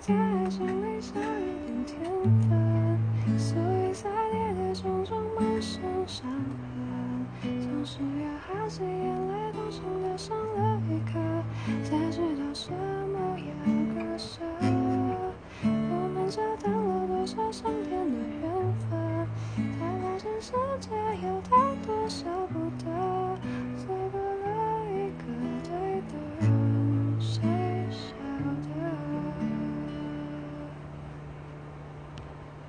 在爱情里少一点天分，所以才跌跌撞撞满身伤痕，像是要耗尽眼泪，痛心的上了一课，才知道什么要割舍。我们折腾了多少上天的缘分，才发现世界有太多事。